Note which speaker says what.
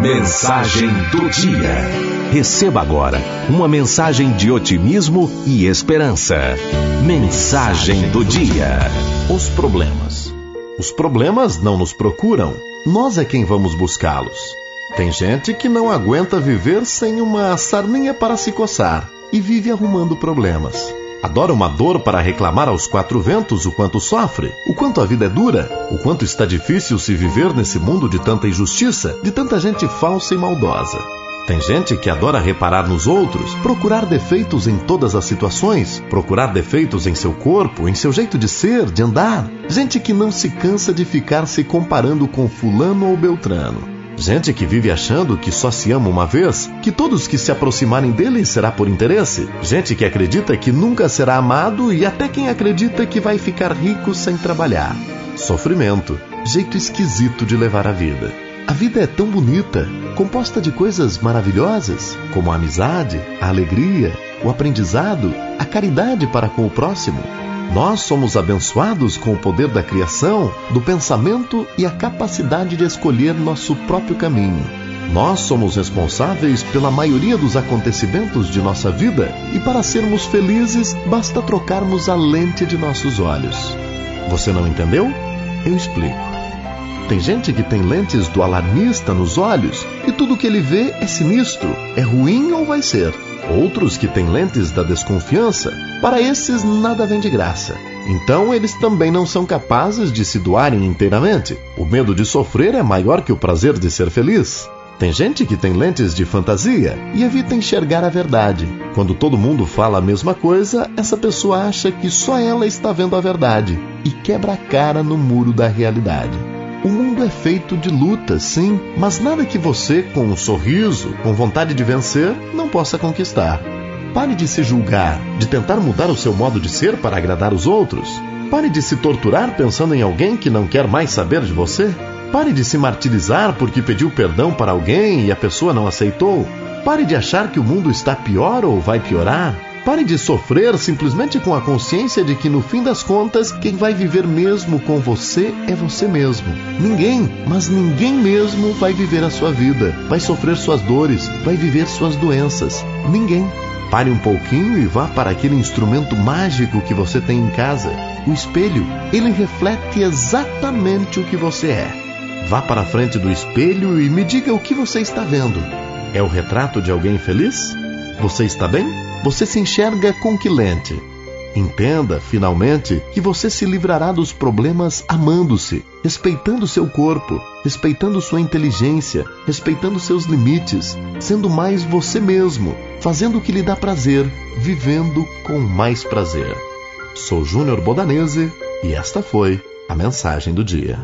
Speaker 1: Mensagem do dia. Receba agora uma mensagem de otimismo e esperança. Mensagem do dia.
Speaker 2: Os problemas. Os problemas não nos procuram, nós é quem vamos buscá-los. Tem gente que não aguenta viver sem uma sarninha para se coçar e vive arrumando problemas. Adora uma dor para reclamar aos quatro ventos o quanto sofre, o quanto a vida é dura, o quanto está difícil se viver nesse mundo de tanta injustiça, de tanta gente falsa e maldosa. Tem gente que adora reparar nos outros, procurar defeitos em todas as situações, procurar defeitos em seu corpo, em seu jeito de ser, de andar. Gente que não se cansa de ficar se comparando com Fulano ou Beltrano. Gente que vive achando que só se ama uma vez, que todos que se aproximarem dele será por interesse. Gente que acredita que nunca será amado e até quem acredita que vai ficar rico sem trabalhar. Sofrimento, jeito esquisito de levar a vida. A vida é tão bonita, composta de coisas maravilhosas, como a amizade, a alegria, o aprendizado, a caridade para com o próximo. Nós somos abençoados com o poder da criação, do pensamento e a capacidade de escolher nosso próprio caminho. Nós somos responsáveis pela maioria dos acontecimentos de nossa vida e para sermos felizes basta trocarmos a lente de nossos olhos. Você não entendeu? Eu explico. Tem gente que tem lentes do alarmista nos olhos e tudo que ele vê é sinistro, é ruim ou vai ser. Outros que têm lentes da desconfiança, para esses nada vem de graça. Então eles também não são capazes de se doarem inteiramente. O medo de sofrer é maior que o prazer de ser feliz. Tem gente que tem lentes de fantasia e evita enxergar a verdade. Quando todo mundo fala a mesma coisa, essa pessoa acha que só ela está vendo a verdade e quebra a cara no muro da realidade. É feito de lutas, sim, mas nada que você, com um sorriso, com vontade de vencer, não possa conquistar. Pare de se julgar, de tentar mudar o seu modo de ser para agradar os outros. Pare de se torturar pensando em alguém que não quer mais saber de você. Pare de se martirizar porque pediu perdão para alguém e a pessoa não aceitou. Pare de achar que o mundo está pior ou vai piorar. Pare de sofrer simplesmente com a consciência de que no fim das contas, quem vai viver mesmo com você é você mesmo. Ninguém, mas ninguém mesmo vai viver a sua vida, vai sofrer suas dores, vai viver suas doenças. Ninguém. Pare um pouquinho e vá para aquele instrumento mágico que você tem em casa, o espelho. Ele reflete exatamente o que você é. Vá para a frente do espelho e me diga o que você está vendo. É o retrato de alguém feliz? Você está bem? Você se enxerga com que lente? Entenda, finalmente, que você se livrará dos problemas amando-se, respeitando seu corpo, respeitando sua inteligência, respeitando seus limites, sendo mais você mesmo, fazendo o que lhe dá prazer, vivendo com mais prazer. Sou Júnior Bodanese e esta foi a mensagem do dia.